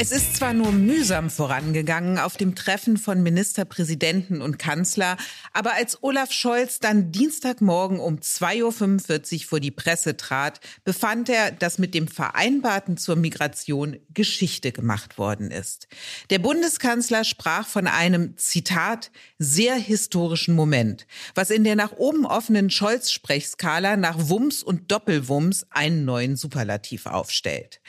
Es ist zwar nur mühsam vorangegangen auf dem Treffen von Ministerpräsidenten und Kanzler, aber als Olaf Scholz dann Dienstagmorgen um 2.45 Uhr vor die Presse trat, befand er, dass mit dem Vereinbarten zur Migration Geschichte gemacht worden ist. Der Bundeskanzler sprach von einem, Zitat, sehr historischen Moment, was in der nach oben offenen Scholz-Sprechskala nach Wumms und Doppelwumms einen neuen Superlativ aufstellt.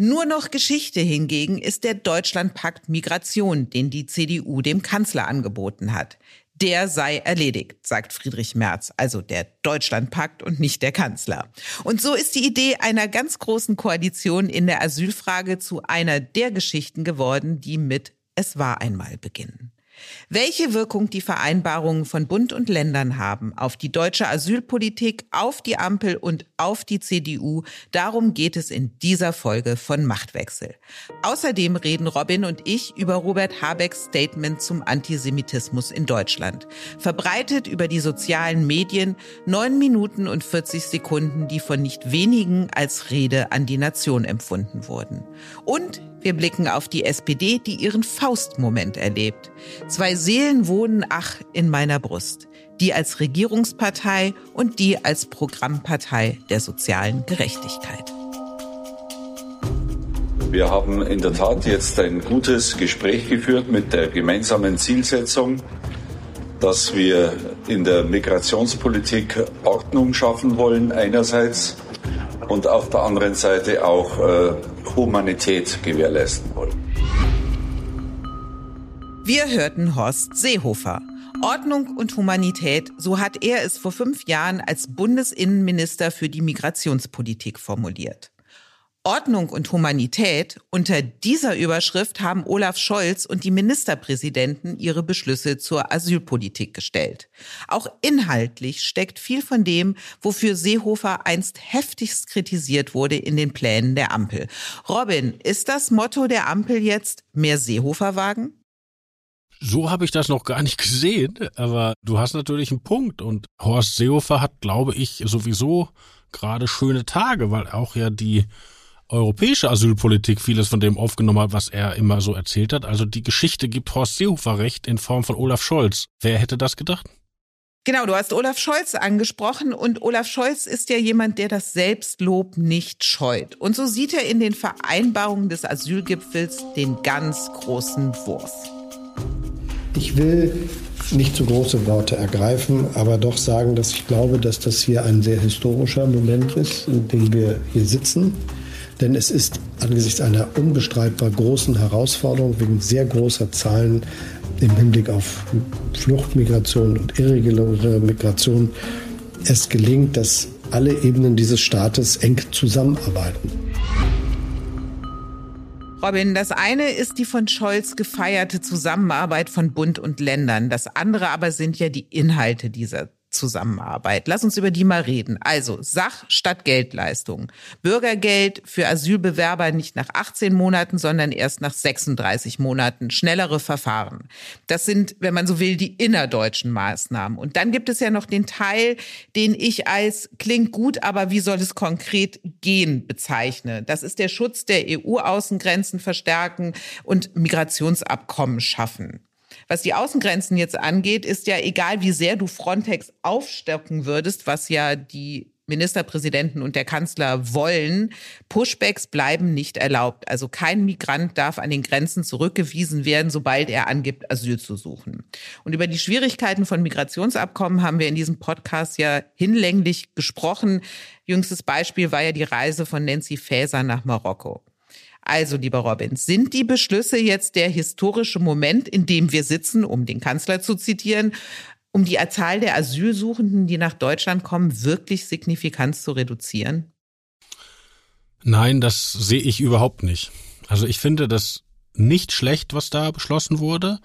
Nur noch Geschichte hingegen ist der Deutschlandpakt Migration, den die CDU dem Kanzler angeboten hat. Der sei erledigt, sagt Friedrich Merz, also der Deutschlandpakt und nicht der Kanzler. Und so ist die Idee einer ganz großen Koalition in der Asylfrage zu einer der Geschichten geworden, die mit Es war einmal beginnen. Welche Wirkung die Vereinbarungen von Bund und Ländern haben auf die deutsche Asylpolitik, auf die Ampel und auf die CDU, darum geht es in dieser Folge von Machtwechsel. Außerdem reden Robin und ich über Robert Habecks Statement zum Antisemitismus in Deutschland. Verbreitet über die sozialen Medien, neun Minuten und 40 Sekunden, die von nicht wenigen als Rede an die Nation empfunden wurden. Und wir blicken auf die SPD, die ihren Faustmoment erlebt. Zwei Seelen wohnen, ach, in meiner Brust. Die als Regierungspartei und die als Programmpartei der sozialen Gerechtigkeit. Wir haben in der Tat jetzt ein gutes Gespräch geführt mit der gemeinsamen Zielsetzung, dass wir in der Migrationspolitik Ordnung schaffen wollen einerseits und auf der anderen Seite auch äh, Humanität gewährleisten wollen. Wir hörten Horst Seehofer. Ordnung und Humanität, so hat er es vor fünf Jahren als Bundesinnenminister für die Migrationspolitik formuliert. Ordnung und Humanität, unter dieser Überschrift haben Olaf Scholz und die Ministerpräsidenten ihre Beschlüsse zur Asylpolitik gestellt. Auch inhaltlich steckt viel von dem, wofür Seehofer einst heftigst kritisiert wurde in den Plänen der Ampel. Robin, ist das Motto der Ampel jetzt mehr Seehofer-Wagen? So habe ich das noch gar nicht gesehen, aber du hast natürlich einen Punkt und Horst Seehofer hat, glaube ich, sowieso gerade schöne Tage, weil auch ja die europäische Asylpolitik vieles von dem aufgenommen hat, was er immer so erzählt hat. Also die Geschichte gibt Horst Seehofer recht in Form von Olaf Scholz. Wer hätte das gedacht? Genau, du hast Olaf Scholz angesprochen und Olaf Scholz ist ja jemand, der das Selbstlob nicht scheut. Und so sieht er in den Vereinbarungen des Asylgipfels den ganz großen Wurf. Ich will nicht zu große Worte ergreifen, aber doch sagen, dass ich glaube, dass das hier ein sehr historischer Moment ist, in dem wir hier sitzen. Denn es ist angesichts einer unbestreitbar großen Herausforderung wegen sehr großer Zahlen im Hinblick auf Fluchtmigration und irreguläre Migration es gelingt, dass alle Ebenen dieses Staates eng zusammenarbeiten. Robin, das eine ist die von Scholz gefeierte Zusammenarbeit von Bund und Ländern. Das andere aber sind ja die Inhalte dieser Zusammenarbeit. Lass uns über die mal reden. Also Sach statt Geldleistung. Bürgergeld für Asylbewerber nicht nach 18 Monaten, sondern erst nach 36 Monaten. Schnellere Verfahren. Das sind, wenn man so will, die innerdeutschen Maßnahmen. Und dann gibt es ja noch den Teil, den ich als klingt gut, aber wie soll es konkret gehen bezeichne. Das ist der Schutz der EU-Außengrenzen verstärken und Migrationsabkommen schaffen. Was die Außengrenzen jetzt angeht, ist ja egal, wie sehr du Frontex aufstocken würdest, was ja die Ministerpräsidenten und der Kanzler wollen, Pushbacks bleiben nicht erlaubt. Also kein Migrant darf an den Grenzen zurückgewiesen werden, sobald er angibt, Asyl zu suchen. Und über die Schwierigkeiten von Migrationsabkommen haben wir in diesem Podcast ja hinlänglich gesprochen. Jüngstes Beispiel war ja die Reise von Nancy Faeser nach Marokko. Also, lieber Robin, sind die Beschlüsse jetzt der historische Moment, in dem wir sitzen, um den Kanzler zu zitieren, um die Zahl der Asylsuchenden, die nach Deutschland kommen, wirklich signifikant zu reduzieren? Nein, das sehe ich überhaupt nicht. Also ich finde das nicht schlecht, was da beschlossen wurde.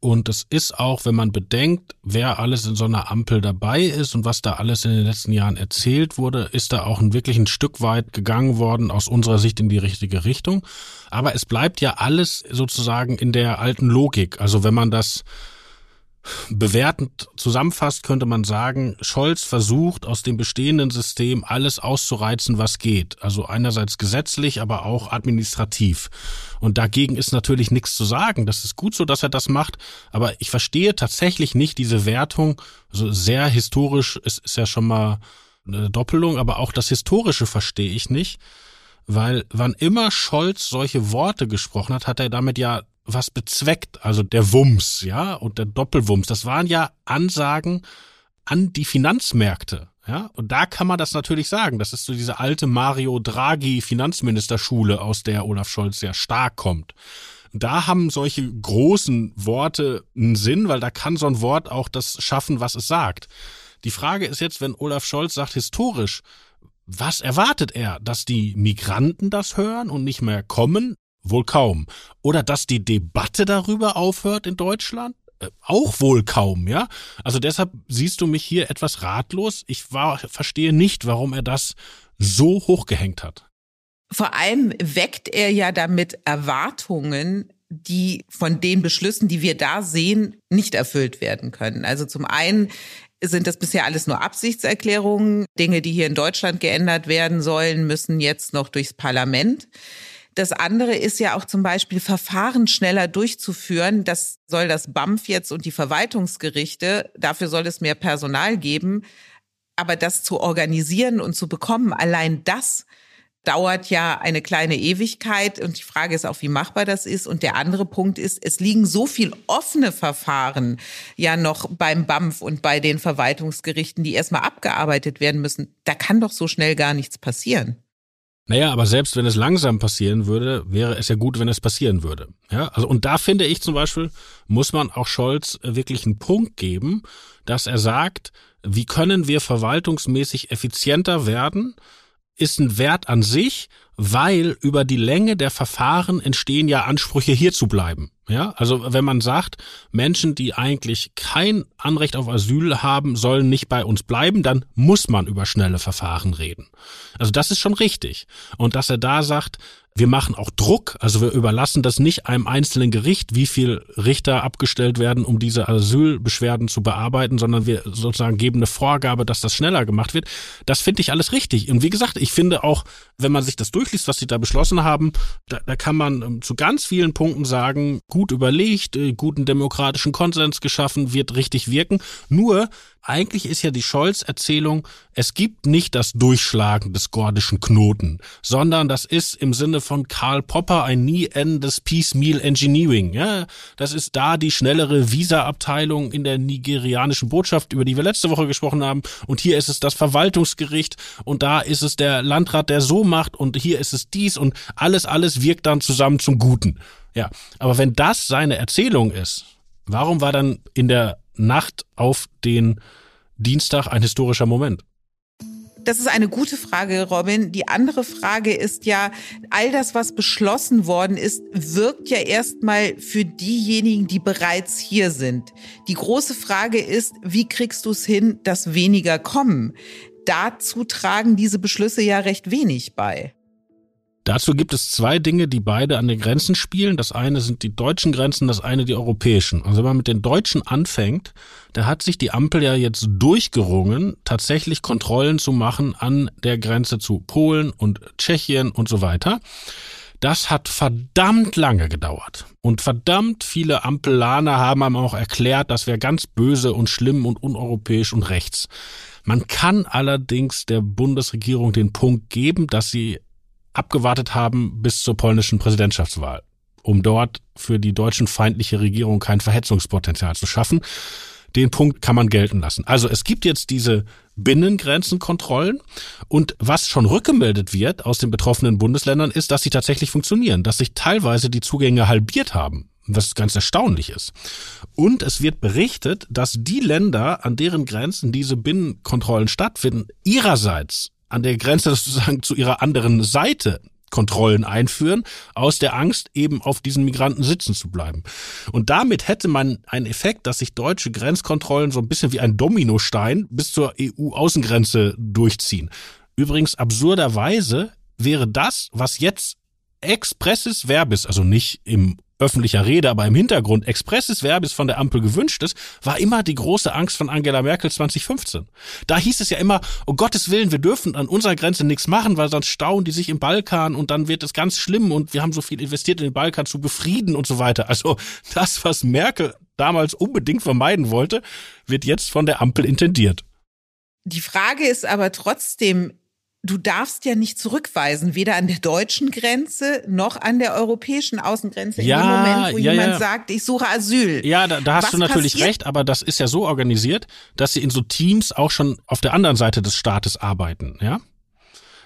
Und es ist auch, wenn man bedenkt, wer alles in so einer Ampel dabei ist und was da alles in den letzten Jahren erzählt wurde, ist da auch ein wirklich ein Stück weit gegangen worden, aus unserer Sicht in die richtige Richtung. Aber es bleibt ja alles sozusagen in der alten Logik. Also wenn man das Bewertend zusammenfasst könnte man sagen, Scholz versucht aus dem bestehenden System alles auszureizen, was geht. Also einerseits gesetzlich, aber auch administrativ. Und dagegen ist natürlich nichts zu sagen. Das ist gut so, dass er das macht. Aber ich verstehe tatsächlich nicht diese Wertung. Also sehr historisch ist, ist ja schon mal eine Doppelung, aber auch das Historische verstehe ich nicht. Weil wann immer Scholz solche Worte gesprochen hat, hat er damit ja was bezweckt, also der Wumms, ja, und der Doppelwumms, das waren ja Ansagen an die Finanzmärkte, ja, und da kann man das natürlich sagen. Das ist so diese alte Mario Draghi Finanzministerschule, aus der Olaf Scholz sehr stark kommt. Da haben solche großen Worte einen Sinn, weil da kann so ein Wort auch das schaffen, was es sagt. Die Frage ist jetzt, wenn Olaf Scholz sagt historisch, was erwartet er? Dass die Migranten das hören und nicht mehr kommen? Wohl kaum. Oder dass die Debatte darüber aufhört in Deutschland? Äh, auch wohl kaum, ja? Also deshalb siehst du mich hier etwas ratlos. Ich war, verstehe nicht, warum er das so hochgehängt hat. Vor allem weckt er ja damit Erwartungen, die von den Beschlüssen, die wir da sehen, nicht erfüllt werden können. Also zum einen sind das bisher alles nur Absichtserklärungen. Dinge, die hier in Deutschland geändert werden sollen, müssen jetzt noch durchs Parlament. Das andere ist ja auch zum Beispiel Verfahren schneller durchzuführen. Das soll das BAMF jetzt und die Verwaltungsgerichte. Dafür soll es mehr Personal geben. Aber das zu organisieren und zu bekommen, allein das dauert ja eine kleine Ewigkeit. Und die Frage ist auch, wie machbar das ist. Und der andere Punkt ist, es liegen so viel offene Verfahren ja noch beim BAMF und bei den Verwaltungsgerichten, die erstmal abgearbeitet werden müssen. Da kann doch so schnell gar nichts passieren. Naja, aber selbst wenn es langsam passieren würde, wäre es ja gut, wenn es passieren würde. Ja, also, und da finde ich zum Beispiel, muss man auch Scholz wirklich einen Punkt geben, dass er sagt, wie können wir verwaltungsmäßig effizienter werden, ist ein Wert an sich, weil über die Länge der Verfahren entstehen ja Ansprüche hier zu bleiben. Ja, also wenn man sagt, Menschen, die eigentlich kein Anrecht auf Asyl haben, sollen nicht bei uns bleiben, dann muss man über schnelle Verfahren reden. Also das ist schon richtig. Und dass er da sagt, wir machen auch Druck, also wir überlassen das nicht einem einzelnen Gericht, wie viel Richter abgestellt werden, um diese Asylbeschwerden zu bearbeiten, sondern wir sozusagen geben eine Vorgabe, dass das schneller gemacht wird. Das finde ich alles richtig. Und wie gesagt, ich finde auch, wenn man sich das durchliest, was sie da beschlossen haben, da, da kann man ähm, zu ganz vielen Punkten sagen, gut überlegt, äh, guten demokratischen Konsens geschaffen, wird richtig wirken. Nur eigentlich ist ja die Scholz-Erzählung, es gibt nicht das Durchschlagen des gordischen Knoten, sondern das ist im Sinne von Karl Popper ein nie endendes Piecemeal Engineering. Ja, das ist da die schnellere Visa-Abteilung in der nigerianischen Botschaft, über die wir letzte Woche gesprochen haben. Und hier ist es das Verwaltungsgericht und da ist es der Landrat, der so macht und hier ist es dies und alles, alles wirkt dann zusammen zum Guten. Ja, aber wenn das seine Erzählung ist, warum war dann in der Nacht auf den Dienstag ein historischer Moment? Das ist eine gute Frage, Robin. Die andere Frage ist ja, all das, was beschlossen worden ist, wirkt ja erstmal für diejenigen, die bereits hier sind. Die große Frage ist, wie kriegst du es hin, dass weniger kommen? Dazu tragen diese Beschlüsse ja recht wenig bei. Dazu gibt es zwei Dinge, die beide an den Grenzen spielen. Das eine sind die deutschen Grenzen, das eine die europäischen. Also wenn man mit den deutschen anfängt, da hat sich die Ampel ja jetzt durchgerungen, tatsächlich Kontrollen zu machen an der Grenze zu Polen und Tschechien und so weiter. Das hat verdammt lange gedauert. Und verdammt viele Ampellaner haben einem auch erklärt, das wäre ganz böse und schlimm und uneuropäisch und rechts. Man kann allerdings der Bundesregierung den Punkt geben, dass sie abgewartet haben bis zur polnischen Präsidentschaftswahl, um dort für die deutschen feindliche Regierung kein Verhetzungspotenzial zu schaffen. Den Punkt kann man gelten lassen. Also es gibt jetzt diese Binnengrenzenkontrollen und was schon rückgemeldet wird aus den betroffenen Bundesländern ist, dass sie tatsächlich funktionieren, dass sich teilweise die Zugänge halbiert haben was ganz erstaunlich ist. Und es wird berichtet, dass die Länder, an deren Grenzen diese Binnenkontrollen stattfinden, ihrerseits an der Grenze sozusagen zu ihrer anderen Seite Kontrollen einführen, aus der Angst, eben auf diesen Migranten sitzen zu bleiben. Und damit hätte man einen Effekt, dass sich deutsche Grenzkontrollen so ein bisschen wie ein Dominostein bis zur EU-Außengrenze durchziehen. Übrigens absurderweise wäre das, was jetzt expresses Verbis, also nicht im öffentlicher Rede, aber im Hintergrund expresses Verbis von der Ampel gewünscht ist, war immer die große Angst von Angela Merkel 2015. Da hieß es ja immer, um Gottes Willen, wir dürfen an unserer Grenze nichts machen, weil sonst stauen die sich im Balkan und dann wird es ganz schlimm und wir haben so viel investiert in den Balkan zu befrieden und so weiter. Also das, was Merkel damals unbedingt vermeiden wollte, wird jetzt von der Ampel intendiert. Die Frage ist aber trotzdem, du darfst ja nicht zurückweisen, weder an der deutschen Grenze noch an der europäischen Außengrenze ja, in dem Moment, wo ja, jemand ja. sagt, ich suche Asyl. Ja, da, da hast Was du natürlich passiert? recht, aber das ist ja so organisiert, dass sie in so Teams auch schon auf der anderen Seite des Staates arbeiten, ja?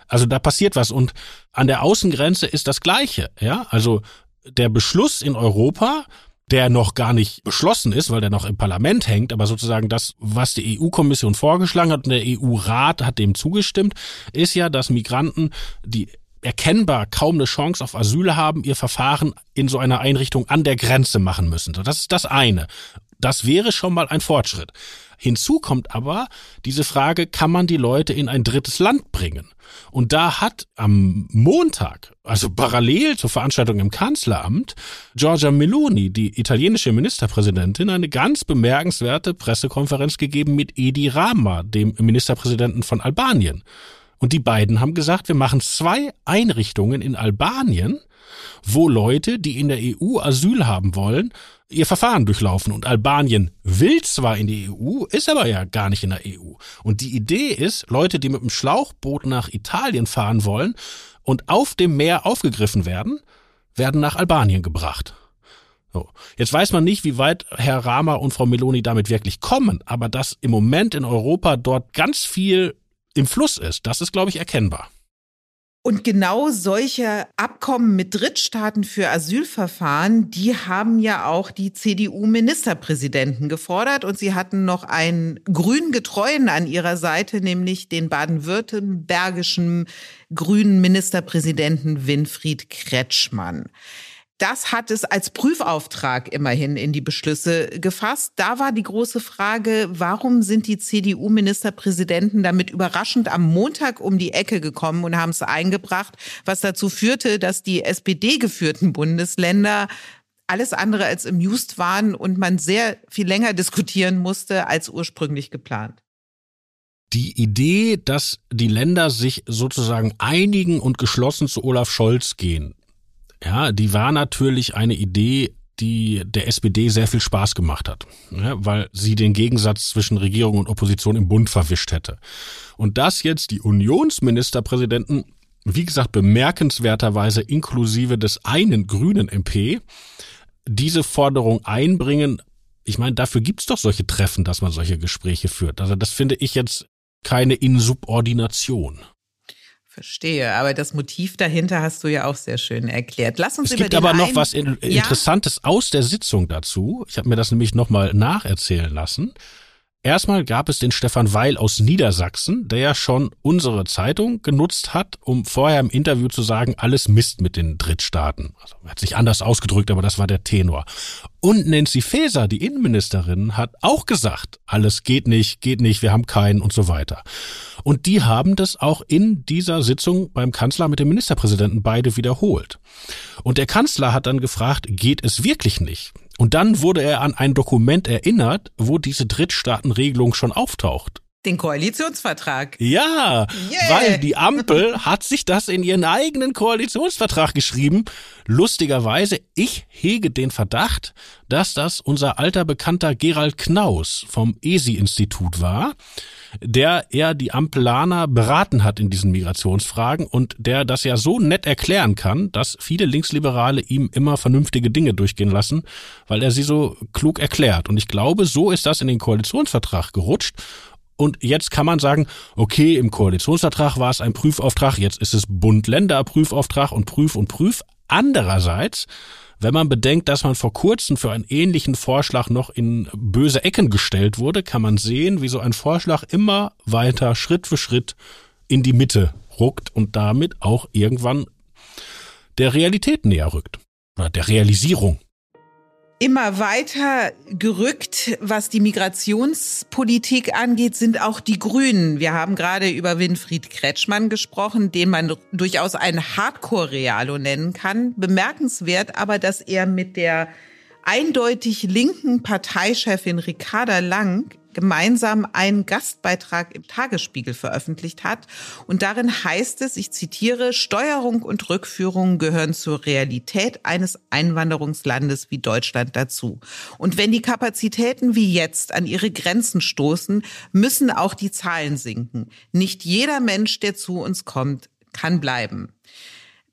Also da passiert was und an der Außengrenze ist das Gleiche, ja? Also der Beschluss in Europa, der noch gar nicht beschlossen ist, weil der noch im Parlament hängt, aber sozusagen das, was die EU-Kommission vorgeschlagen hat und der EU-Rat hat dem zugestimmt, ist ja, dass Migranten, die erkennbar kaum eine Chance auf Asyl haben, ihr Verfahren in so einer Einrichtung an der Grenze machen müssen. Das ist das eine. Das wäre schon mal ein Fortschritt. Hinzu kommt aber diese Frage, kann man die Leute in ein drittes Land bringen? Und da hat am Montag, also parallel zur Veranstaltung im Kanzleramt, Giorgia Meloni, die italienische Ministerpräsidentin, eine ganz bemerkenswerte Pressekonferenz gegeben mit Edi Rama, dem Ministerpräsidenten von Albanien. Und die beiden haben gesagt, wir machen zwei Einrichtungen in Albanien, wo Leute, die in der EU Asyl haben wollen, ihr Verfahren durchlaufen. Und Albanien will zwar in die EU, ist aber ja gar nicht in der EU. Und die Idee ist, Leute, die mit dem Schlauchboot nach Italien fahren wollen und auf dem Meer aufgegriffen werden, werden nach Albanien gebracht. So. Jetzt weiß man nicht, wie weit Herr Rama und Frau Meloni damit wirklich kommen, aber dass im Moment in Europa dort ganz viel im Fluss ist, das ist, glaube ich, erkennbar. Und genau solche Abkommen mit Drittstaaten für Asylverfahren, die haben ja auch die CDU-Ministerpräsidenten gefordert. Und sie hatten noch einen grünen Getreuen an ihrer Seite, nämlich den baden-württembergischen grünen Ministerpräsidenten Winfried Kretschmann. Das hat es als Prüfauftrag immerhin in die Beschlüsse gefasst. Da war die große Frage, warum sind die CDU-Ministerpräsidenten damit überraschend am Montag um die Ecke gekommen und haben es eingebracht, was dazu führte, dass die SPD-geführten Bundesländer alles andere als amused waren und man sehr viel länger diskutieren musste als ursprünglich geplant. Die Idee, dass die Länder sich sozusagen einigen und geschlossen zu Olaf Scholz gehen, ja, die war natürlich eine Idee, die der SPD sehr viel Spaß gemacht hat, ja, weil sie den Gegensatz zwischen Regierung und Opposition im Bund verwischt hätte. Und dass jetzt die Unionsministerpräsidenten, wie gesagt, bemerkenswerterweise inklusive des einen grünen MP, diese Forderung einbringen, ich meine, dafür gibt's doch solche Treffen, dass man solche Gespräche führt. Also das finde ich jetzt keine Insubordination. Verstehe, aber das Motiv dahinter hast du ja auch sehr schön erklärt. Lass uns es über gibt aber noch was in, Ja? Interessantes aus der Sitzung dazu. Ich habe mir das nämlich nochmal nacherzählen lassen. Erstmal gab es den Stefan Weil aus Niedersachsen, der ja schon unsere Zeitung genutzt hat, um vorher im Interview zu sagen, alles Mist mit den Drittstaaten. Also, er hat sich anders ausgedrückt, aber das war der Tenor. Und Nancy Faeser, die Innenministerin, hat auch gesagt, alles geht nicht, geht nicht, wir haben keinen und so weiter. Und die haben das auch in dieser Sitzung beim Kanzler mit dem Ministerpräsidenten beide wiederholt. Und der Kanzler hat dann gefragt, geht es wirklich nicht? Und dann wurde er an ein Dokument erinnert, wo diese Drittstaatenregelung schon auftaucht. Den Koalitionsvertrag. Ja, yeah. weil die Ampel hat sich das in ihren eigenen Koalitionsvertrag geschrieben. Lustigerweise, ich hege den Verdacht, dass das unser alter Bekannter Gerald Knaus vom ESI-Institut war, der eher die Amplaner beraten hat in diesen Migrationsfragen und der das ja so nett erklären kann, dass viele Linksliberale ihm immer vernünftige Dinge durchgehen lassen, weil er sie so klug erklärt. Und ich glaube, so ist das in den Koalitionsvertrag gerutscht. Und jetzt kann man sagen, okay, im Koalitionsvertrag war es ein Prüfauftrag, jetzt ist es Bund-Länder-Prüfauftrag und Prüf und Prüf. Andererseits, wenn man bedenkt, dass man vor kurzem für einen ähnlichen Vorschlag noch in böse Ecken gestellt wurde, kann man sehen, wie so ein Vorschlag immer weiter Schritt für Schritt in die Mitte ruckt und damit auch irgendwann der Realität näher rückt. Oder der Realisierung immer weiter gerückt, was die Migrationspolitik angeht, sind auch die Grünen. Wir haben gerade über Winfried Kretschmann gesprochen, den man durchaus einen Hardcore-Realo nennen kann. Bemerkenswert aber, dass er mit der eindeutig linken Parteichefin Ricarda Lang gemeinsam einen Gastbeitrag im Tagesspiegel veröffentlicht hat. Und darin heißt es, ich zitiere, Steuerung und Rückführung gehören zur Realität eines Einwanderungslandes wie Deutschland dazu. Und wenn die Kapazitäten wie jetzt an ihre Grenzen stoßen, müssen auch die Zahlen sinken. Nicht jeder Mensch, der zu uns kommt, kann bleiben.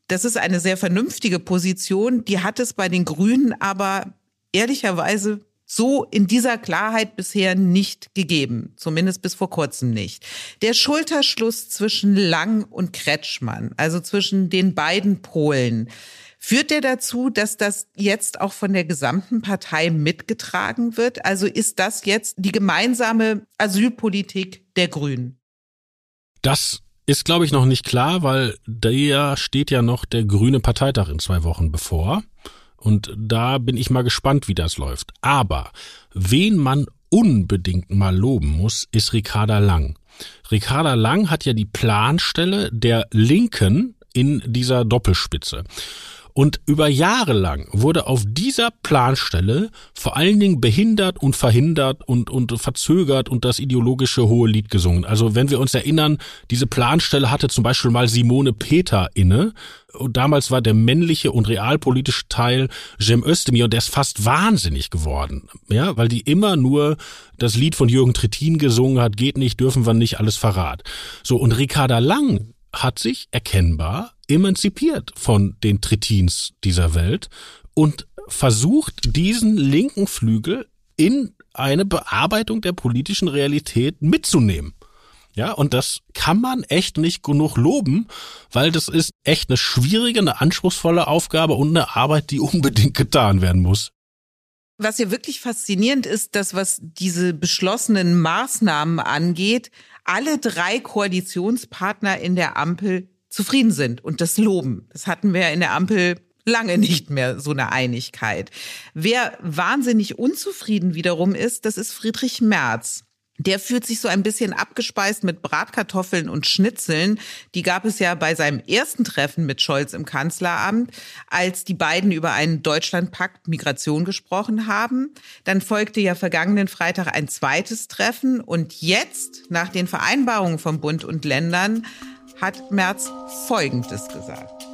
Das ist eine sehr vernünftige Position. Die hat es bei den Grünen aber ehrlicherweise so in dieser Klarheit bisher nicht gegeben, zumindest bis vor kurzem nicht. Der Schulterschluss zwischen Lang und Kretschmann, also zwischen den beiden Polen, führt der dazu, dass das jetzt auch von der gesamten Partei mitgetragen wird? Also ist das jetzt die gemeinsame Asylpolitik der Grünen? Das ist, glaube ich, noch nicht klar, weil da steht ja noch der Grüne Parteitag in zwei Wochen bevor. Und da bin ich mal gespannt, wie das läuft. Aber wen man unbedingt mal loben muss, ist Ricarda Lang. Ricarda Lang hat ja die Planstelle der Linken in dieser Doppelspitze. Und über Jahre lang wurde auf dieser Planstelle vor allen Dingen behindert und verhindert und, und verzögert und das ideologische hohe Lied gesungen. Also wenn wir uns erinnern, diese Planstelle hatte zum Beispiel mal Simone Peter inne. Und damals war der männliche und realpolitische Teil Jem Özdemir und der ist fast wahnsinnig geworden. Ja, weil die immer nur das Lied von Jürgen Trittin gesungen hat, geht nicht, dürfen wir nicht, alles Verrat. So, und Ricarda Lang hat sich erkennbar emanzipiert von den Tritins dieser Welt und versucht, diesen linken Flügel in eine Bearbeitung der politischen Realität mitzunehmen. Ja, und das kann man echt nicht genug loben, weil das ist echt eine schwierige, eine anspruchsvolle Aufgabe und eine Arbeit, die unbedingt getan werden muss. Was ja wirklich faszinierend ist, dass was diese beschlossenen Maßnahmen angeht, alle drei Koalitionspartner in der Ampel zufrieden sind und das loben. Das hatten wir in der Ampel lange nicht mehr so eine Einigkeit. Wer wahnsinnig unzufrieden wiederum ist, das ist Friedrich Merz. Der fühlt sich so ein bisschen abgespeist mit Bratkartoffeln und Schnitzeln. Die gab es ja bei seinem ersten Treffen mit Scholz im Kanzleramt, als die beiden über einen Deutschlandpakt Migration gesprochen haben. Dann folgte ja vergangenen Freitag ein zweites Treffen und jetzt, nach den Vereinbarungen von Bund und Ländern, hat Merz Folgendes gesagt.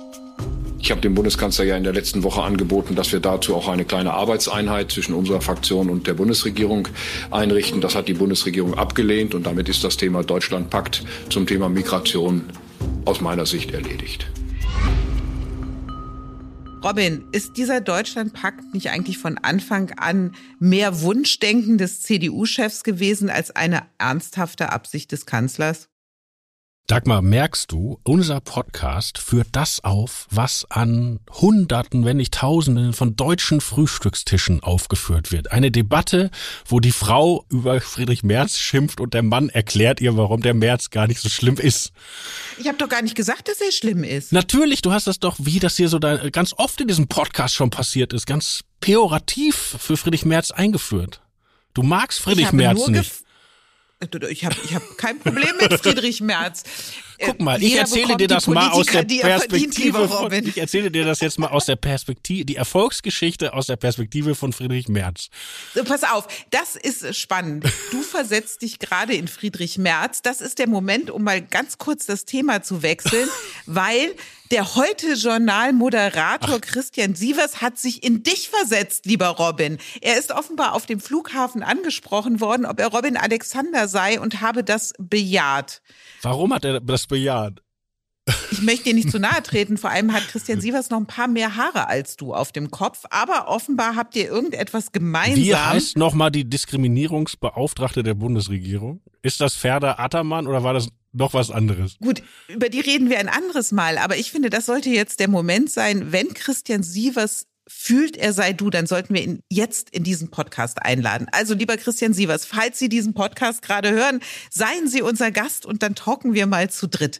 Ich habe dem Bundeskanzler ja in der letzten Woche angeboten, dass wir dazu auch eine kleine Arbeitseinheit zwischen unserer Fraktion und der Bundesregierung einrichten. Das hat die Bundesregierung abgelehnt und damit ist das Thema Deutschlandpakt zum Thema Migration aus meiner Sicht erledigt. Robin, ist dieser Deutschlandpakt nicht eigentlich von Anfang an mehr Wunschdenken des CDU-Chefs gewesen als eine ernsthafte Absicht des Kanzlers? Dagmar, merkst du, unser Podcast führt das auf, was an Hunderten, wenn nicht Tausenden von deutschen Frühstückstischen aufgeführt wird. Eine Debatte, wo die Frau über Friedrich Merz schimpft und der Mann erklärt ihr, warum der Merz gar nicht so schlimm ist. Ich habe doch gar nicht gesagt, dass er schlimm ist. Natürlich, du hast das doch, wie das hier so da, ganz oft in diesem Podcast schon passiert ist, ganz pejorativ für Friedrich Merz eingeführt. Du magst Friedrich Merz nicht. Ich habe ich hab kein Problem mit Friedrich Merz. Guck mal, ich erzähle dir das mal aus der Perspektive von, ich erzähle dir das jetzt mal aus der Perspektive, die Erfolgsgeschichte aus der Perspektive von Friedrich Merz. So, pass auf, das ist spannend. Du versetzt dich gerade in Friedrich Merz. Das ist der Moment, um mal ganz kurz das Thema zu wechseln, weil der heute Journal-Moderator Christian Sievers hat sich in dich versetzt, lieber Robin. Er ist offenbar auf dem Flughafen angesprochen worden, ob er Robin Alexander sei und habe das bejaht. Warum hat er das bejaht? Ich möchte dir nicht zu nahe treten. Vor allem hat Christian Sievers noch ein paar mehr Haare als du auf dem Kopf. Aber offenbar habt ihr irgendetwas gemeinsam. Wie heißt nochmal die Diskriminierungsbeauftragte der Bundesregierung? Ist das Ferda Attermann oder war das noch was anderes? Gut, über die reden wir ein anderes Mal. Aber ich finde, das sollte jetzt der Moment sein, wenn Christian Sievers fühlt, er sei du, dann sollten wir ihn jetzt in diesen Podcast einladen. Also lieber Christian Sievers, falls Sie diesen Podcast gerade hören, seien Sie unser Gast und dann talken wir mal zu dritt.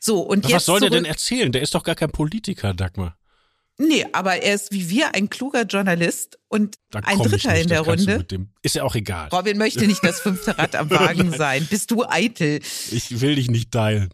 So, und jetzt Was soll der denn erzählen? Der ist doch gar kein Politiker, Dagmar. Nee, aber er ist wie wir ein kluger Journalist und ein Dritter in der Runde. Ist ja auch egal. Robin möchte nicht das fünfte Rad am Wagen sein. Bist du eitel? Ich will dich nicht teilen.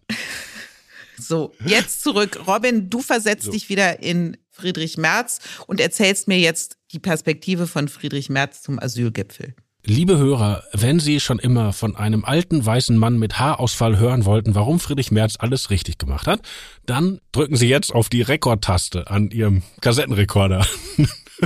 So, jetzt zurück. Robin, du versetzt so. dich wieder in Friedrich Merz und erzählst mir jetzt die Perspektive von Friedrich Merz zum Asylgipfel. Liebe Hörer, wenn Sie schon immer von einem alten weißen Mann mit Haarausfall hören wollten, warum Friedrich Merz alles richtig gemacht hat, dann drücken Sie jetzt auf die Rekordtaste an Ihrem Kassettenrekorder.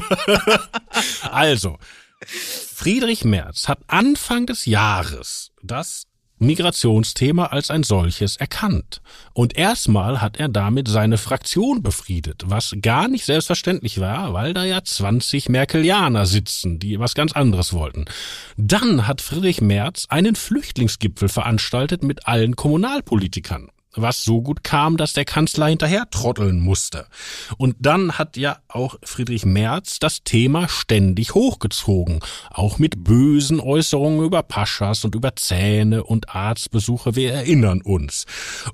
also, Friedrich Merz hat Anfang des Jahres das Migrationsthema als ein solches erkannt. Und erstmal hat er damit seine Fraktion befriedet, was gar nicht selbstverständlich war, weil da ja 20 Merkelianer sitzen, die was ganz anderes wollten. Dann hat Friedrich Merz einen Flüchtlingsgipfel veranstaltet mit allen Kommunalpolitikern was so gut kam, dass der Kanzler hinterher trotteln musste. Und dann hat ja auch Friedrich Merz das Thema ständig hochgezogen, auch mit bösen Äußerungen über Paschas und über Zähne und Arztbesuche, wir erinnern uns.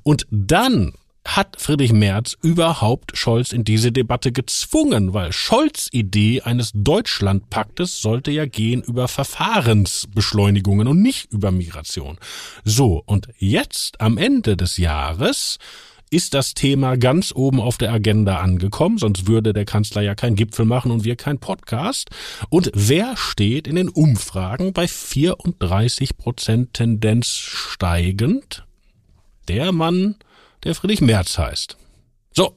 Und dann hat Friedrich Merz überhaupt Scholz in diese Debatte gezwungen, weil Scholz Idee eines Deutschlandpaktes sollte ja gehen über Verfahrensbeschleunigungen und nicht über Migration. So, und jetzt am Ende des Jahres ist das Thema ganz oben auf der Agenda angekommen, sonst würde der Kanzler ja kein Gipfel machen und wir kein Podcast. Und wer steht in den Umfragen bei 34 Prozent Tendenz steigend? Der Mann, der Friedrich Merz heißt. So.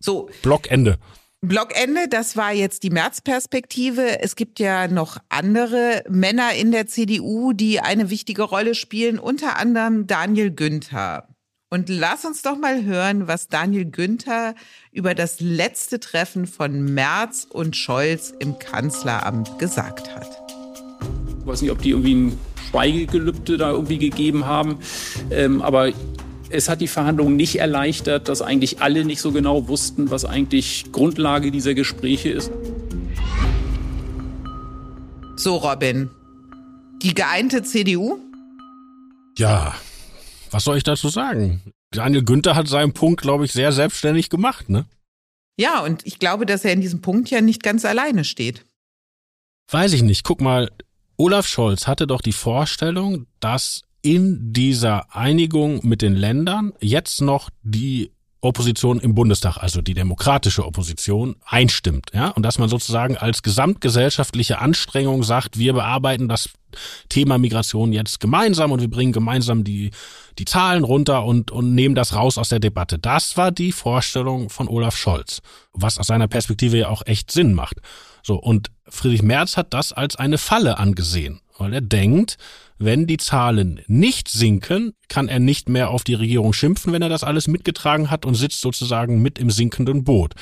So. Blockende. Blockende, das war jetzt die März-Perspektive. Es gibt ja noch andere Männer in der CDU, die eine wichtige Rolle spielen, unter anderem Daniel Günther. Und lass uns doch mal hören, was Daniel Günther über das letzte Treffen von Merz und Scholz im Kanzleramt gesagt hat. Ich weiß nicht, ob die irgendwie ein Schweigegelübde da irgendwie gegeben haben, ähm, aber es hat die Verhandlungen nicht erleichtert, dass eigentlich alle nicht so genau wussten, was eigentlich Grundlage dieser Gespräche ist. So, Robin. Die geeinte CDU? Ja, was soll ich dazu sagen? Daniel Günther hat seinen Punkt, glaube ich, sehr selbstständig gemacht, ne? Ja, und ich glaube, dass er in diesem Punkt ja nicht ganz alleine steht. Weiß ich nicht. Guck mal, Olaf Scholz hatte doch die Vorstellung, dass in dieser Einigung mit den Ländern jetzt noch die Opposition im Bundestag, also die demokratische Opposition, einstimmt, ja, und dass man sozusagen als gesamtgesellschaftliche Anstrengung sagt, wir bearbeiten das Thema Migration jetzt gemeinsam und wir bringen gemeinsam die, die Zahlen runter und, und nehmen das raus aus der Debatte. Das war die Vorstellung von Olaf Scholz, was aus seiner Perspektive ja auch echt Sinn macht. So, und Friedrich Merz hat das als eine Falle angesehen, weil er denkt, wenn die Zahlen nicht sinken, kann er nicht mehr auf die Regierung schimpfen, wenn er das alles mitgetragen hat und sitzt sozusagen mit im sinkenden Boot.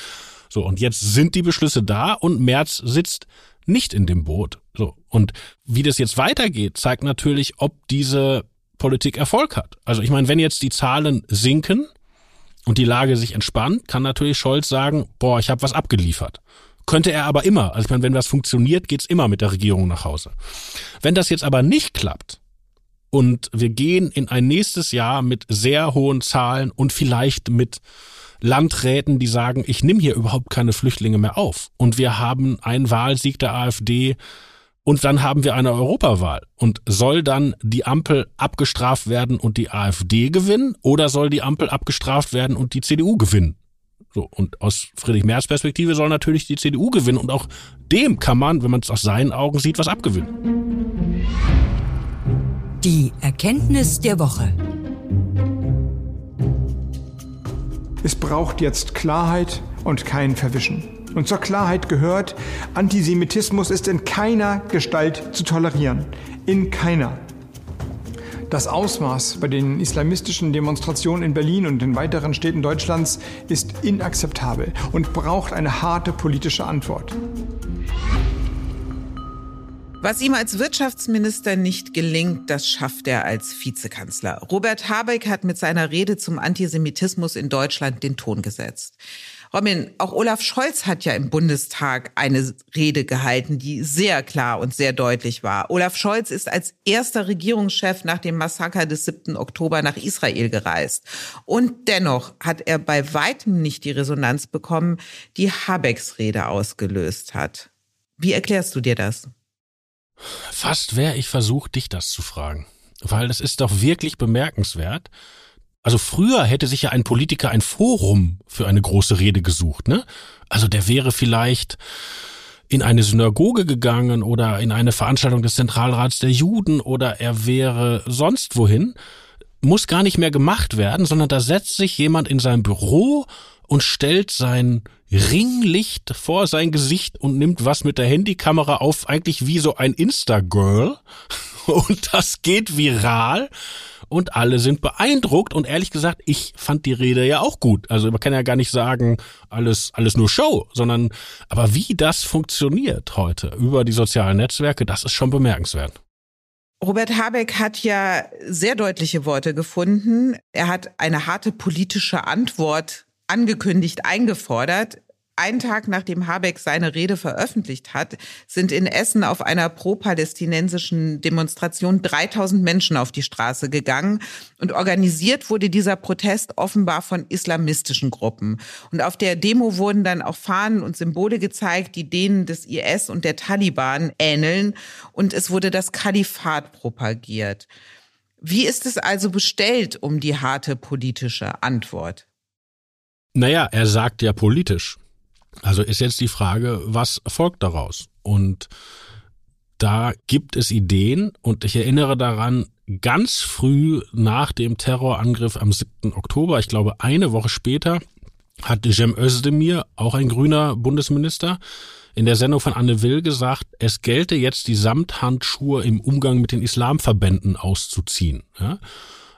So, und jetzt sind die Beschlüsse da und Merz sitzt nicht in dem Boot. So, und wie das jetzt weitergeht, zeigt natürlich, ob diese Politik Erfolg hat. Also ich meine, wenn jetzt die Zahlen sinken und die Lage sich entspannt, kann natürlich Scholz sagen, boah, ich habe was abgeliefert. Könnte er aber immer. Also ich meine, wenn das funktioniert, geht's immer mit der Regierung nach Hause. Wenn das jetzt aber nicht klappt und wir gehen in ein nächstes Jahr mit sehr hohen Zahlen und vielleicht mit Landräten, die sagen, ich nehme hier überhaupt keine Flüchtlinge mehr auf und wir haben einen Wahlsieg der AfD Und dann haben wir eine Europawahl. Und soll dann die Ampel abgestraft werden und die AfD gewinnen? Oder soll die Ampel abgestraft werden und die CDU gewinnen? So, und aus Friedrich Merz Perspektive soll natürlich die CDU gewinnen. Und auch dem kann man, wenn man es aus seinen Augen sieht, was abgewinnen. Die Erkenntnis der Woche. Es braucht jetzt Klarheit und kein Verwischen. Und zur Klarheit gehört, Antisemitismus ist in keiner Gestalt zu tolerieren. In keiner. Das Ausmaß bei den islamistischen Demonstrationen in Berlin und in weiteren Städten Deutschlands ist inakzeptabel und braucht eine harte politische Antwort. Was ihm als Wirtschaftsminister nicht gelingt, das schafft er als Vizekanzler. Robert Habeck hat mit seiner Rede zum Antisemitismus in Deutschland den Ton gesetzt. Robin, auch Olaf Scholz hat ja im Bundestag eine Rede gehalten, die sehr klar und sehr deutlich war. Olaf Scholz ist als erster Regierungschef nach dem Massaker des 7. Oktober nach Israel gereist. Und dennoch hat er bei weitem nicht die Resonanz bekommen, die Habecks Rede ausgelöst hat. Wie erklärst du dir das? Fast wäre ich versucht, dich das zu fragen. Weil es ist doch wirklich bemerkenswert, also früher hätte sich ja ein Politiker ein Forum für eine große Rede gesucht, ne? Also der wäre vielleicht in eine Synagoge gegangen oder in eine Veranstaltung des Zentralrats der Juden oder er wäre sonst wohin. Muss gar nicht mehr gemacht werden, sondern da setzt sich jemand in sein Büro und stellt sein Ringlicht vor sein Gesicht und nimmt was mit der Handykamera auf, eigentlich wie so ein Insta-Girl. Und das geht viral und alle sind beeindruckt und ehrlich gesagt, ich fand die Rede ja auch gut. Also man kann ja gar nicht sagen, alles, alles nur Show, sondern, aber wie das funktioniert heute über die sozialen Netzwerke, das ist schon bemerkenswert. Robert Habeck hat ja sehr deutliche Worte gefunden. Er hat eine harte politische Antwort angekündigt, eingefordert. Einen Tag nachdem Habeck seine Rede veröffentlicht hat, sind in Essen auf einer pro-palästinensischen Demonstration 3000 Menschen auf die Straße gegangen und organisiert wurde dieser Protest offenbar von islamistischen Gruppen. Und auf der Demo wurden dann auch Fahnen und Symbole gezeigt, die denen des IS und der Taliban ähneln und es wurde das Kalifat propagiert. Wie ist es also bestellt um die harte politische Antwort? Naja, er sagt ja politisch. Also ist jetzt die Frage, was folgt daraus? Und da gibt es Ideen und ich erinnere daran, ganz früh nach dem Terrorangriff am 7. Oktober, ich glaube eine Woche später, hat Cem Özdemir, auch ein grüner Bundesminister, in der Sendung von Anne Will gesagt, es gelte jetzt die Samthandschuhe im Umgang mit den Islamverbänden auszuziehen.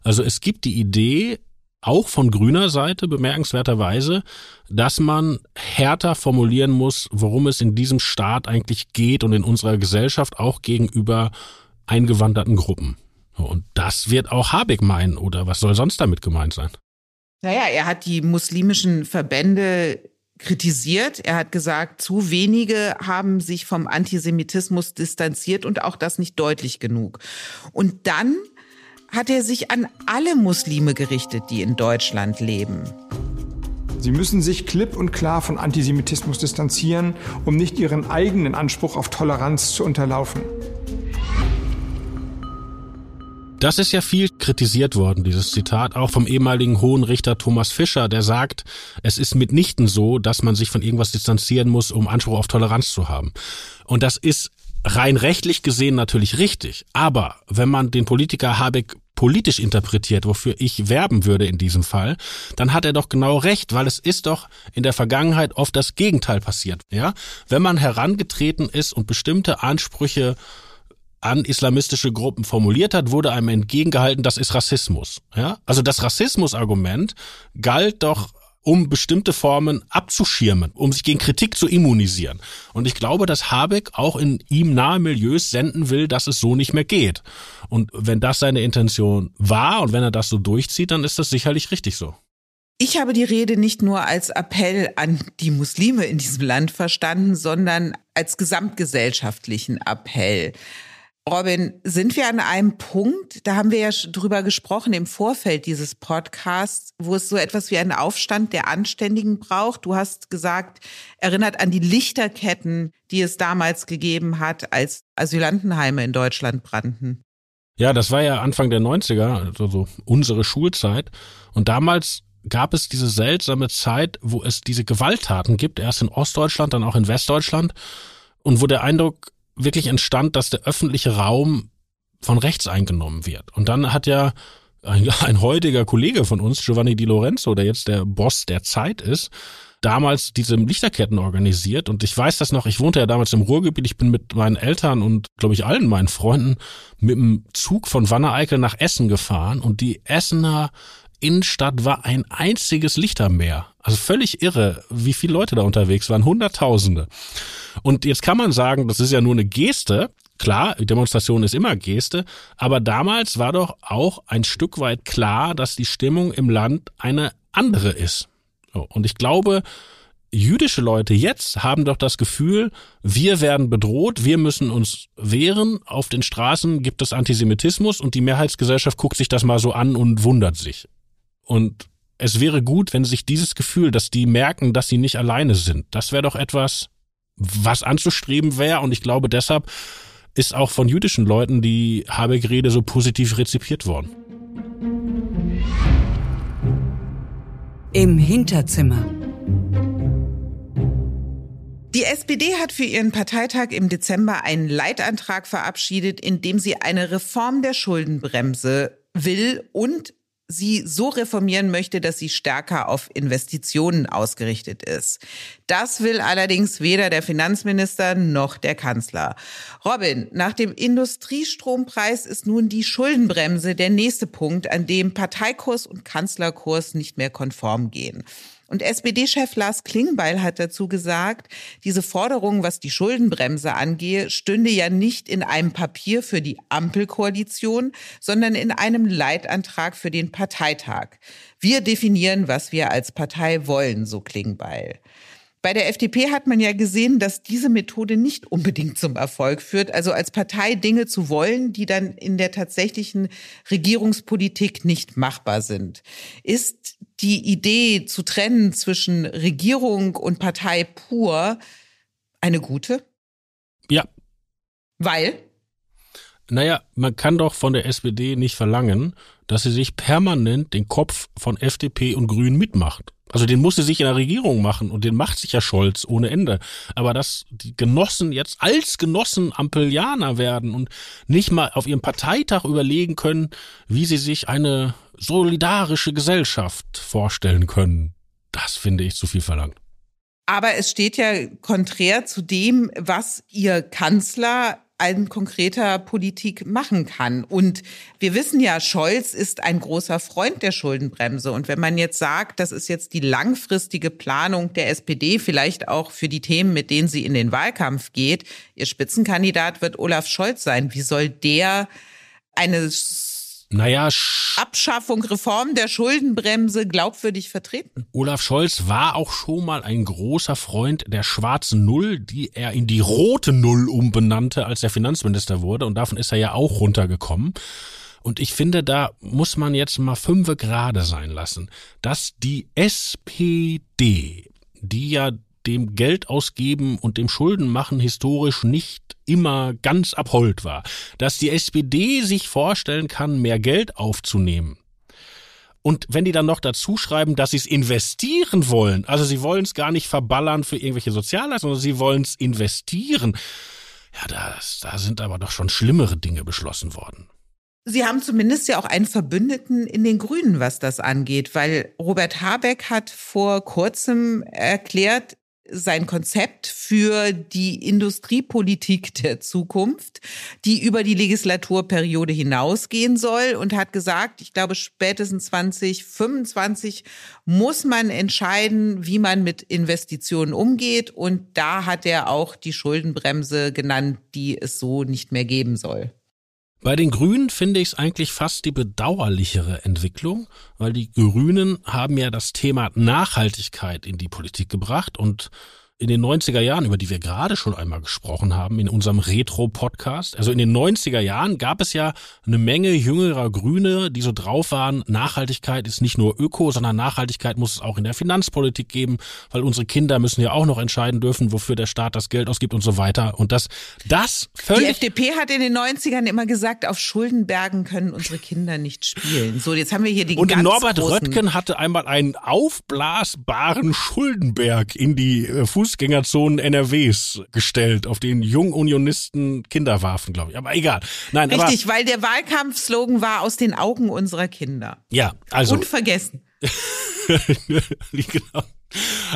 Also es gibt die Idee, auch von grüner Seite bemerkenswerterweise, dass man härter formulieren muss, worum es in diesem Staat eigentlich geht und in unserer Gesellschaft auch gegenüber eingewanderten Gruppen. Und das wird auch Habeck meinen, oder was soll sonst damit gemeint sein? Naja, er hat die muslimischen Verbände kritisiert. Er hat gesagt, zu wenige haben sich vom Antisemitismus distanziert und auch das nicht deutlich genug. Und dann hat er sich an alle Muslime gerichtet, die in Deutschland leben. Sie müssen sich klipp und klar von Antisemitismus distanzieren, um nicht ihren eigenen Anspruch auf Toleranz zu unterlaufen. Das ist ja viel kritisiert worden, dieses Zitat, auch vom ehemaligen Hohen Richter Thomas Fischer, der sagt, es ist mitnichten so, dass man sich von irgendwas distanzieren muss, um Anspruch auf Toleranz zu haben. Und das ist rein rechtlich gesehen natürlich richtig. Aber wenn man den Politiker Habeck politisch interpretiert, wofür ich werben würde in diesem Fall, dann hat er doch genau recht, weil es ist doch in der Vergangenheit oft das Gegenteil passiert, ja? Wenn man herangetreten ist und bestimmte Ansprüche an islamistische Gruppen formuliert hat, wurde einem entgegengehalten, das ist Rassismus. Ja? Also das Rassismusargument galt doch um bestimmte Formen abzuschirmen, um sich gegen Kritik zu immunisieren. Und ich glaube, dass Habeck auch in ihm nahe Milieus senden will, dass es so nicht mehr geht. Und wenn das seine Intention war und wenn er das so durchzieht, dann ist das sicherlich richtig so. Ich habe die Rede nicht nur als Appell an die Muslime in diesem Land verstanden, sondern als gesamtgesellschaftlichen Appell. Robin, sind wir an einem Punkt, da haben wir ja drüber gesprochen im Vorfeld dieses Podcasts, wo es so etwas wie einen Aufstand der Anständigen braucht. Du hast gesagt, erinnert an die Lichterketten, die es damals gegeben hat, als Asylantenheime in Deutschland brannten. Ja, das war ja Anfang der 90er, also so unsere Schulzeit. Und damals gab es diese seltsame Zeit, wo es diese Gewalttaten gibt, erst in Ostdeutschland, dann auch in Westdeutschland. Und wo der Eindruck wirklich entstand, dass der öffentliche Raum von rechts eingenommen wird. Und dann hat ja ein, ein heutiger Kollege von uns, Giovanni Di Lorenzo, der jetzt der Boss der Zeit ist, damals diese Lichterketten organisiert. Und ich weiß das noch, ich wohnte ja damals im Ruhrgebiet, ich bin mit meinen Eltern und, glaube ich, allen meinen Freunden mit dem Zug von Wanne-Eickel nach Essen gefahren und die Essener Innenstadt war ein einziges Lichtermeer. Also völlig irre, wie viele Leute da unterwegs waren. Hunderttausende. Und jetzt kann man sagen, das ist ja nur eine Geste. Klar, Demonstration ist immer Geste, aber damals war doch auch ein Stück weit klar, dass die Stimmung im Land eine andere ist. Und ich glaube, jüdische Leute jetzt haben doch das Gefühl, wir werden bedroht, wir müssen uns wehren, auf den Straßen gibt es Antisemitismus und die Mehrheitsgesellschaft guckt sich das mal so an und wundert sich. Und es wäre gut, wenn sich dieses Gefühl, dass die merken, dass sie nicht alleine sind, das wäre doch etwas, was anzustreben wäre. Und ich glaube, deshalb ist auch von jüdischen Leuten die Habeck-Rede so positiv rezipiert worden. Im Hinterzimmer. Die SPD hat für ihren Parteitag im Dezember einen Leitantrag verabschiedet, in dem sie eine Reform der Schuldenbremse will und sie so reformieren möchte, dass sie stärker auf Investitionen ausgerichtet ist. Das will allerdings weder der Finanzminister noch der Kanzler. Robin, nach dem Industriestrompreis ist nun die Schuldenbremse der nächste Punkt, an dem Parteikurs und Kanzlerkurs nicht mehr konform gehen. Und SPD-Chef Lars Klingbeil hat dazu gesagt, diese Forderung, was die Schuldenbremse angehe, stünde ja nicht in einem Papier für die Ampelkoalition, sondern in einem Leitantrag für den Parteitag. Wir definieren, was wir als Partei wollen, so Klingbeil. Bei der FDP hat man ja gesehen, dass diese Methode nicht unbedingt zum Erfolg führt. Also als Partei Dinge zu wollen, die dann in der tatsächlichen Regierungspolitik nicht machbar sind. Ist die Idee zu trennen zwischen Regierung und Partei pur eine gute? Ja. Weil? Naja, man kann doch von der SPD nicht verlangen, dass sie sich permanent den Kopf von FDP und Grünen mitmacht. Also den musste sich in der Regierung machen und den macht sich ja Scholz ohne Ende. Aber dass die Genossen jetzt als Genossen Ampellianer werden und nicht mal auf ihrem Parteitag überlegen können, wie sie sich eine solidarische Gesellschaft vorstellen können, das finde ich zu viel verlangt. Aber es steht ja konträr zu dem, was ihr Kanzler an konkreter Politik machen kann. Und wir wissen ja, Scholz ist ein großer Freund der Schuldenbremse. Und wenn man jetzt sagt, das ist jetzt die langfristige Planung der SPD, vielleicht auch für die Themen, mit denen sie in den Wahlkampf geht, ihr Spitzenkandidat wird Olaf Scholz sein. Wie soll der eine naja, Abschaffung, Reform der Schuldenbremse glaubwürdig vertreten. Olaf Scholz war auch schon mal ein großer Freund der schwarzen Null, die er in die rote Null umbenannte, als er Finanzminister wurde. Und davon ist er ja auch runtergekommen. Und ich finde, da muss man jetzt mal fünfe gerade sein lassen, dass die SPD, die ja dem Geld ausgeben und dem Schulden machen historisch nicht immer ganz abhold war, dass die SPD sich vorstellen kann, mehr Geld aufzunehmen. Und wenn die dann noch dazu schreiben, dass sie es investieren wollen, also sie wollen es gar nicht verballern für irgendwelche Sozialleistungen, sondern sie wollen es investieren. Ja, das, da sind aber doch schon schlimmere Dinge beschlossen worden. Sie haben zumindest ja auch einen Verbündeten in den Grünen, was das angeht, weil Robert Habeck hat vor kurzem erklärt, sein Konzept für die Industriepolitik der Zukunft, die über die Legislaturperiode hinausgehen soll und hat gesagt, ich glaube, spätestens 2025 muss man entscheiden, wie man mit Investitionen umgeht. Und da hat er auch die Schuldenbremse genannt, die es so nicht mehr geben soll. Bei den Grünen finde ich es eigentlich fast die bedauerlichere Entwicklung, weil die Grünen haben ja das Thema Nachhaltigkeit in die Politik gebracht und in den 90er Jahren, über die wir gerade schon einmal gesprochen haben, in unserem Retro-Podcast. Also in den 90er Jahren gab es ja eine Menge jüngerer Grüne, die so drauf waren, Nachhaltigkeit ist nicht nur Öko, sondern Nachhaltigkeit muss es auch in der Finanzpolitik geben, weil unsere Kinder müssen ja auch noch entscheiden dürfen, wofür der Staat das Geld ausgibt und so weiter. Und das, das völlig. Die FDP hat in den 90ern immer gesagt, auf Schuldenbergen können unsere Kinder nicht spielen. So, jetzt haben wir hier die Und ganz Norbert Röttgen hatte einmal einen aufblasbaren Schuldenberg in die äh, Fußgängerzonen NRWs gestellt, auf den Jungunionisten Kinder warfen, glaube ich. Aber egal. Nein, Richtig, weil der Wahlkampfslogan war aus den Augen unserer Kinder. aber ja, also Unvergessen. genau.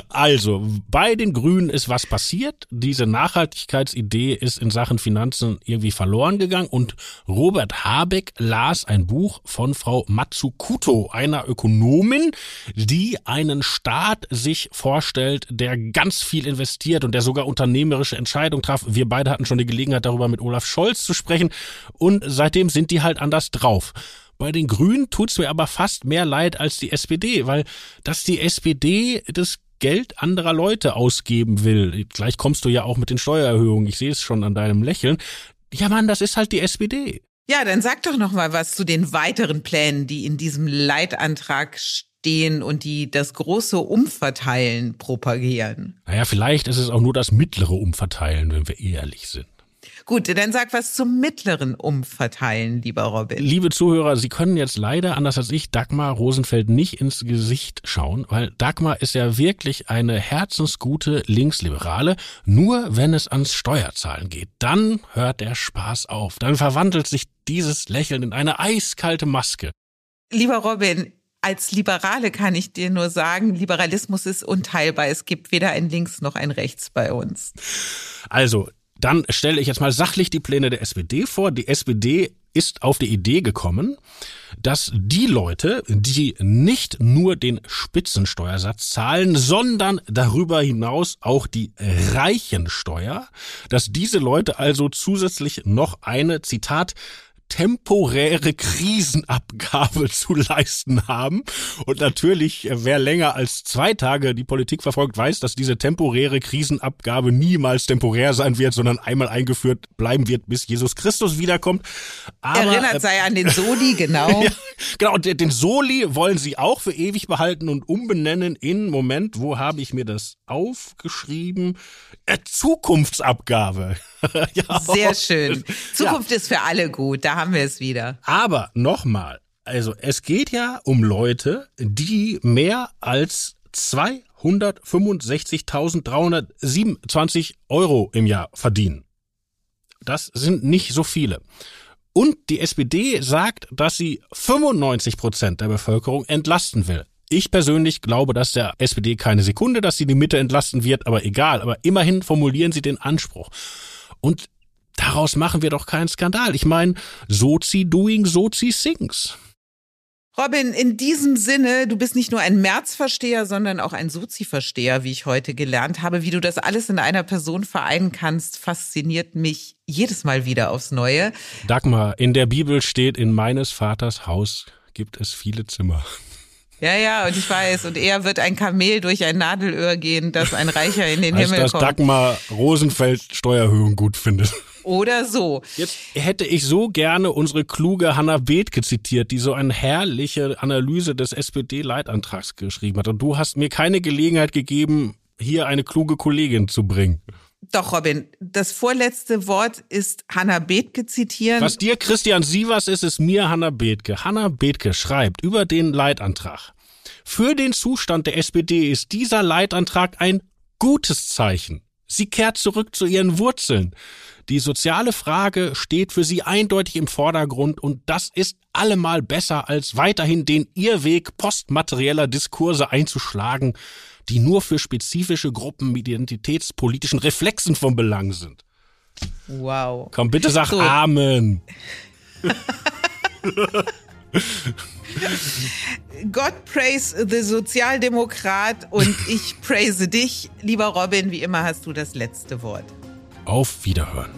Also, bei den Grünen ist was passiert. Diese Nachhaltigkeitsidee ist in Sachen Finanzen irgendwie verloren gegangen und Robert Habeck las ein Buch von Frau Matsukuto, einer Ökonomin, die einen Staat sich vorstellt, der ganz viel investiert und der sogar unternehmerische Entscheidungen traf. Wir beide hatten schon die Gelegenheit, darüber mit Olaf Scholz zu sprechen und seitdem sind die halt anders drauf. Bei den Grünen tut's mir aber fast mehr leid als die SPD, weil dass die SPD das Geld anderer Leute ausgeben will. Gleich kommst du ja auch mit den Steuererhöhungen. Ich sehe es schon an deinem Lächeln. Ja, Mann, das ist halt die SPD. Ja, dann sag doch noch mal was zu den weiteren Plänen, die in diesem Leitantrag stehen und die das große Umverteilen propagieren. Naja, vielleicht ist es auch nur das mittlere Umverteilen, wenn wir ehrlich sind. Gut, dann sag was zum mittleren Umverteilen, lieber Robin. Liebe Zuhörer, Sie können jetzt leider, anders als ich, Dagmar Rosenfeld nicht ins Gesicht schauen, weil Dagmar ist ja wirklich eine herzensgute Linksliberale. Nur wenn es ans Steuerzahlen geht, dann hört der Spaß auf. Dann verwandelt sich dieses Lächeln in eine eiskalte Maske. Lieber Robin, als Liberale kann ich dir nur sagen, Liberalismus ist unteilbar. Es gibt weder ein Links noch ein Rechts bei uns. Also, dann stelle ich jetzt mal sachlich die Pläne der SPD vor. Die SPD ist auf die Idee gekommen, dass die Leute, die nicht nur den Spitzensteuersatz zahlen, sondern darüber hinaus auch die Reichensteuer, dass diese Leute also zusätzlich noch eine, Zitat, temporäre Krisenabgabe zu leisten haben. Und natürlich, äh, wer länger als zwei Tage die Politik verfolgt, weiß, dass diese temporäre Krisenabgabe niemals temporär sein wird, sondern einmal eingeführt bleiben wird, bis Jesus Christus wiederkommt. Aber, Erinnert sei an den Soli, genau. ja, genau, und den Soli wollen sie auch für ewig behalten und umbenennen in, Moment, wo habe ich mir das aufgeschrieben? Äh, Zukunftsabgabe. ja. Sehr schön. Zukunft ja. ist für alle gut, da haben wir es wieder. Aber nochmal, also es geht ja um Leute, die mehr als 265.327 Euro im Jahr verdienen. Das sind nicht so viele. Und die SPD sagt, dass sie 95 Prozent der Bevölkerung entlasten will. Ich persönlich glaube, dass der SPD keine Sekunde, dass sie die Mitte entlasten wird, aber egal. Aber immerhin formulieren sie den Anspruch. Und daraus machen wir doch keinen Skandal. Ich meine, Sozi doing, Sozi sings. Robin, in diesem Sinne, du bist nicht nur ein Märzversteher, sondern auch ein Sozi-Versteher, wie ich heute gelernt habe. Wie du das alles in einer Person vereinen kannst, fasziniert mich jedes Mal wieder aufs Neue. Dagmar, in der Bibel steht, in meines Vaters Haus gibt es viele Zimmer. Ja, ja, und ich weiß, und er wird ein Kamel durch ein Nadelöhr gehen, dass ein Reicher in den heißt, Himmel dass kommt. Dagmar Rosenfeld Steuererhöhung gut findet. Oder so. Jetzt hätte ich so gerne unsere kluge Hanna Bethke zitiert, die so eine herrliche Analyse des SPD-Leitantrags geschrieben hat. Und du hast mir keine Gelegenheit gegeben, hier eine kluge Kollegin zu bringen. Doch, Robin, das vorletzte Wort ist Hanna Bethke zitieren. Was dir Christian Sievers ist, ist mir Hanna Bethke. Hanna Bethke schreibt über den Leitantrag. Für den Zustand der SPD ist dieser Leitantrag ein gutes Zeichen. Sie kehrt zurück zu ihren Wurzeln. Die soziale Frage steht für sie eindeutig im Vordergrund und das ist allemal besser, als weiterhin den Irrweg postmaterieller Diskurse einzuschlagen, die nur für spezifische Gruppen mit identitätspolitischen Reflexen von Belang sind. Wow. Komm, bitte sag So. Amen. God praise the Sozialdemokrat und ich praise dich. Lieber Robin, wie immer hast du das letzte Wort. Auf Wiederhören.